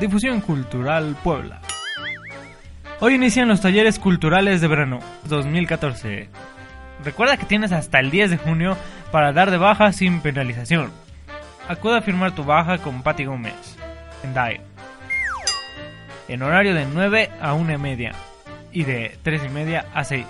Difusión Cultural Puebla. Hoy inician los talleres culturales de verano 2014. Recuerda que tienes hasta el 10 de junio para dar de baja sin penalización. Acude a firmar tu baja con Patti Gómez en DAE. En horario de 9 a 1 y media y de 3 y media a 6.